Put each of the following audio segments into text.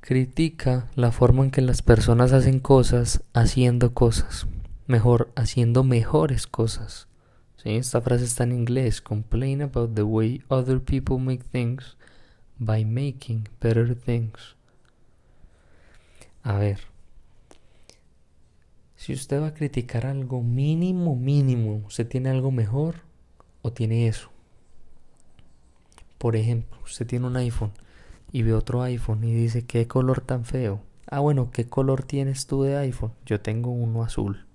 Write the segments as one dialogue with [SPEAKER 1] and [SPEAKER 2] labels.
[SPEAKER 1] critica la forma en que las personas hacen cosas haciendo cosas. Mejor, haciendo mejores cosas. ¿Sí? Esta frase está en inglés. Complain about the way other people make things by making better things. A ver. Si usted va a criticar algo mínimo, mínimo, ¿usted tiene algo mejor o tiene eso? Por ejemplo, usted tiene un iPhone y ve otro iPhone y dice, qué color tan feo. Ah, bueno, ¿qué color tienes tú de iPhone? Yo tengo uno azul,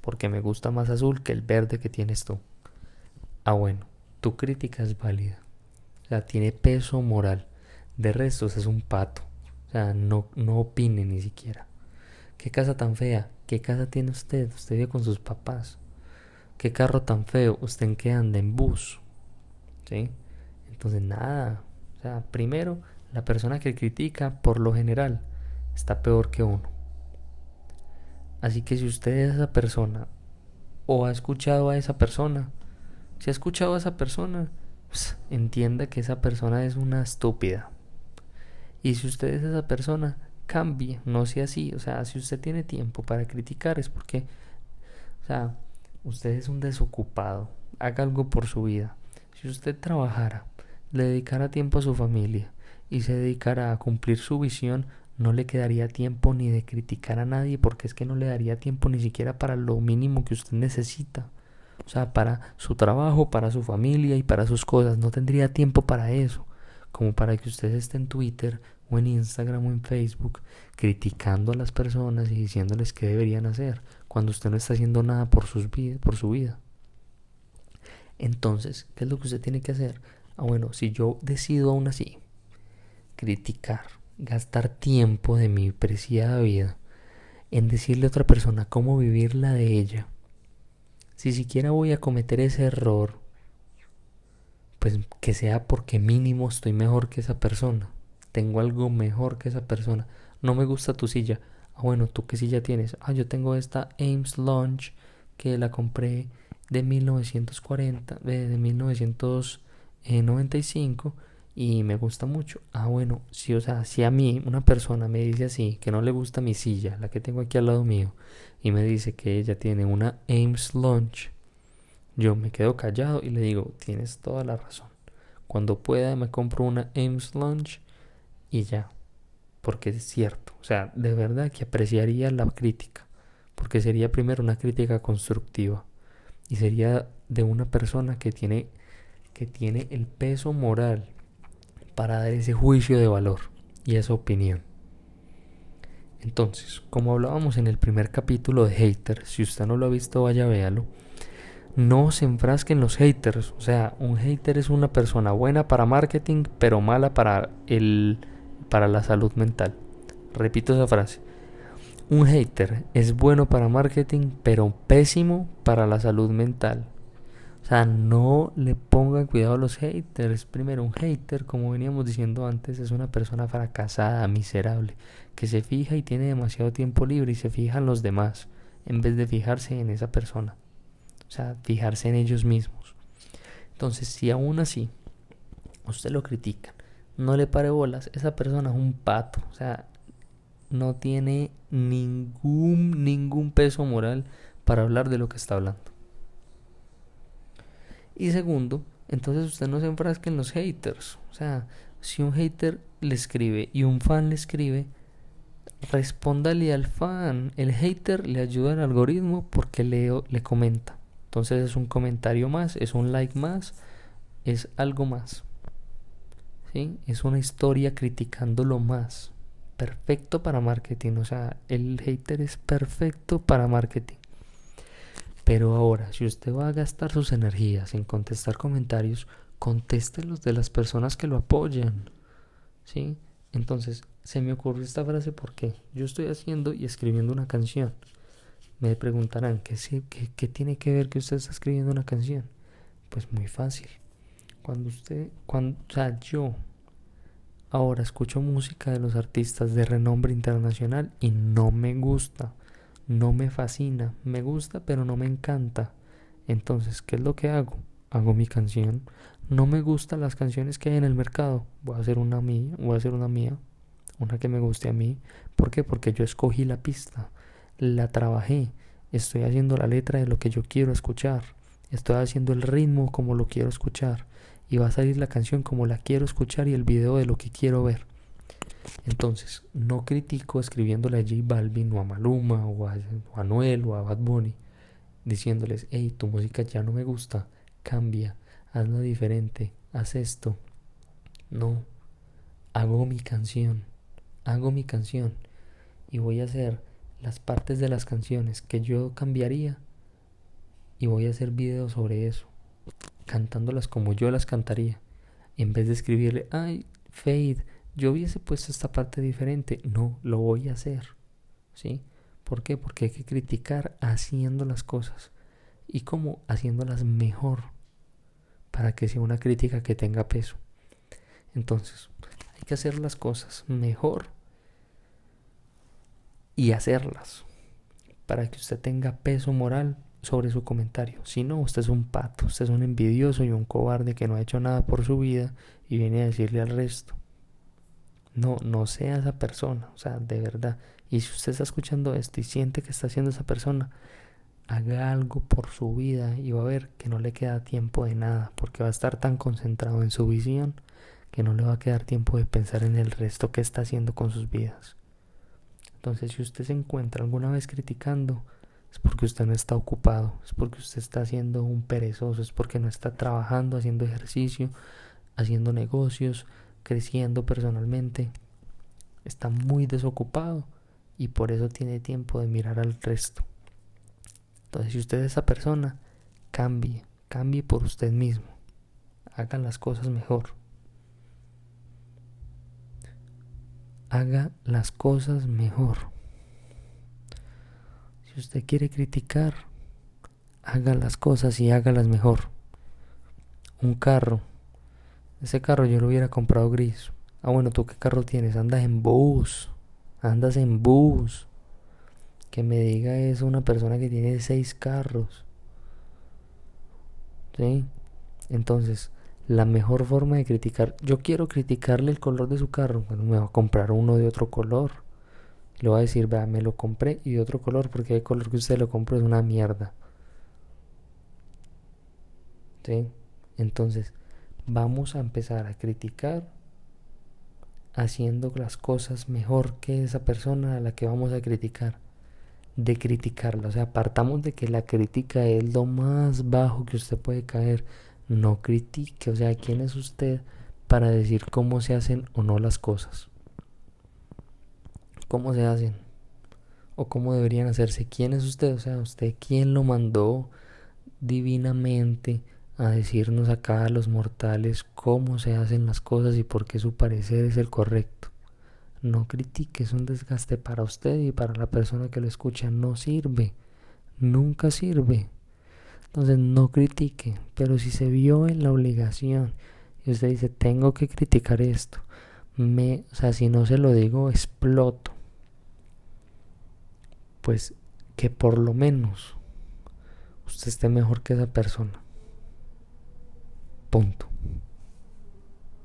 [SPEAKER 1] porque me gusta más azul que el verde que tienes tú. Ah, bueno, tu crítica es válida. O sea, tiene peso moral. De resto, es un pato. O sea, no, no opine ni siquiera. ¿Qué casa tan fea? ¿Qué casa tiene usted? Usted vive con sus papás. ¿Qué carro tan feo? ¿Usted en qué anda? En bus. ¿Sí? Entonces, nada. O sea, primero, la persona que critica, por lo general, está peor que uno. Así que si usted es esa persona o ha escuchado a esa persona, si ha escuchado a esa persona, pues, entienda que esa persona es una estúpida. Y si usted es esa persona, cambie, no sea así. O sea, si usted tiene tiempo para criticar es porque, o sea, usted es un desocupado. Haga algo por su vida. Si usted trabajara, le dedicara tiempo a su familia, y se dedicara a cumplir su visión, no le quedaría tiempo ni de criticar a nadie porque es que no le daría tiempo ni siquiera para lo mínimo que usted necesita. O sea, para su trabajo, para su familia y para sus cosas. No tendría tiempo para eso. Como para que usted esté en Twitter o en Instagram o en Facebook criticando a las personas y diciéndoles qué deberían hacer cuando usted no está haciendo nada por, sus por su vida. Entonces, ¿qué es lo que usted tiene que hacer? Ah, bueno, si yo decido aún así criticar, gastar tiempo de mi preciada vida en decirle a otra persona cómo vivir la de ella, si siquiera voy a cometer ese error, pues que sea porque mínimo estoy mejor que esa persona, tengo algo mejor que esa persona, no me gusta tu silla, ah bueno, tú qué silla tienes, ah yo tengo esta Ames Launch que la compré de 1940, de, de 1995 y me gusta mucho. Ah, bueno, si, o sea, si a mí una persona me dice así, que no le gusta mi silla, la que tengo aquí al lado mío, y me dice que ella tiene una Ames Lunch, yo me quedo callado y le digo, tienes toda la razón. Cuando pueda me compro una Ames Lunch y ya, porque es cierto, o sea, de verdad que apreciaría la crítica, porque sería primero una crítica constructiva y sería de una persona que tiene que tiene el peso moral para dar ese juicio de valor y esa opinión. Entonces, como hablábamos en el primer capítulo de haters, si usted no lo ha visto, vaya véalo. No se enfrasquen los haters. O sea, un hater es una persona buena para marketing, pero mala para el para la salud mental. Repito esa frase. Un hater es bueno para marketing, pero pésimo para la salud mental. O sea, no le pongan cuidado a los haters. Primero, un hater, como veníamos diciendo antes, es una persona fracasada, miserable, que se fija y tiene demasiado tiempo libre y se fija en los demás, en vez de fijarse en esa persona. O sea, fijarse en ellos mismos. Entonces, si aún así usted lo critica, no le pare bolas, esa persona es un pato. O sea, no tiene ningún, ningún peso moral para hablar de lo que está hablando. Y segundo, entonces usted no se enfrasque en los haters. O sea, si un hater le escribe y un fan le escribe, respóndale al fan. El hater le ayuda al algoritmo porque le, le comenta. Entonces es un comentario más, es un like más, es algo más. ¿Sí? Es una historia criticándolo más. Perfecto para marketing. O sea, el hater es perfecto para marketing. Pero ahora, si usted va a gastar sus energías en contestar comentarios, contéstelos de las personas que lo apoyan. ¿Sí? Entonces, se me ocurrió esta frase porque yo estoy haciendo y escribiendo una canción. Me preguntarán, ¿qué, qué, qué tiene que ver que usted está escribiendo una canción? Pues muy fácil. Cuando usted, cuando, o sea, yo ahora escucho música de los artistas de renombre internacional y no me gusta no me fascina, me gusta pero no me encanta. Entonces, ¿qué es lo que hago? Hago mi canción. No me gustan las canciones que hay en el mercado. Voy a hacer una mía, voy a hacer una mía. una que me guste a mí. ¿Por qué? Porque yo escogí la pista, la trabajé, estoy haciendo la letra de lo que yo quiero escuchar, estoy haciendo el ritmo como lo quiero escuchar y va a salir la canción como la quiero escuchar y el video de lo que quiero ver. Entonces, no critico escribiéndole a J Balvin o a Maluma o a, Noel o a Bad Bunny diciéndoles, hey, tu música ya no me gusta, cambia, hazla diferente, haz esto. No, hago mi canción, hago mi canción y voy a hacer las partes de las canciones que yo cambiaría y voy a hacer videos sobre eso, cantándolas como yo las cantaría, en vez de escribirle, ay, Fade, yo hubiese puesto esta parte diferente, no, lo voy a hacer, ¿sí? ¿Por qué? Porque hay que criticar haciendo las cosas y cómo haciéndolas mejor para que sea una crítica que tenga peso. Entonces, hay que hacer las cosas mejor y hacerlas para que usted tenga peso moral sobre su comentario. Si no, usted es un pato, usted es un envidioso y un cobarde que no ha hecho nada por su vida y viene a decirle al resto. No, no sea esa persona, o sea, de verdad. Y si usted está escuchando esto y siente que está haciendo esa persona, haga algo por su vida y va a ver que no le queda tiempo de nada, porque va a estar tan concentrado en su visión que no le va a quedar tiempo de pensar en el resto que está haciendo con sus vidas. Entonces, si usted se encuentra alguna vez criticando, es porque usted no está ocupado, es porque usted está haciendo un perezoso, es porque no está trabajando, haciendo ejercicio, haciendo negocios, creciendo personalmente. Está muy desocupado y por eso tiene tiempo de mirar al resto. Entonces, si usted es esa persona, cambie, cambie por usted mismo. Hagan las cosas mejor. haga las cosas mejor. Si usted quiere criticar, haga las cosas y hágalas mejor. Un carro. Ese carro yo lo hubiera comprado gris. Ah, bueno, ¿tú qué carro tienes? Andas en bus. Andas en bus. Que me diga eso una persona que tiene seis carros. ¿Sí? Entonces, la mejor forma de criticar. Yo quiero criticarle el color de su carro. Bueno, me va a comprar uno de otro color. Le voy a decir, vea, me lo compré y de otro color porque el color que usted lo compró es una mierda. ¿Sí? Entonces, vamos a empezar a criticar haciendo las cosas mejor que esa persona a la que vamos a criticar. De criticarla. O sea, apartamos de que la crítica es lo más bajo que usted puede caer no critique, o sea, ¿quién es usted para decir cómo se hacen o no las cosas? ¿Cómo se hacen? ¿O cómo deberían hacerse? ¿Quién es usted? O sea, ¿usted quién lo mandó divinamente a decirnos acá a los mortales cómo se hacen las cosas y por qué su parecer es el correcto? No critique, es un desgaste para usted y para la persona que lo escucha. No sirve, nunca sirve. Entonces no critique, pero si se vio en la obligación y usted dice, tengo que criticar esto, me, o sea, si no se lo digo, exploto. Pues que por lo menos usted esté mejor que esa persona. Punto.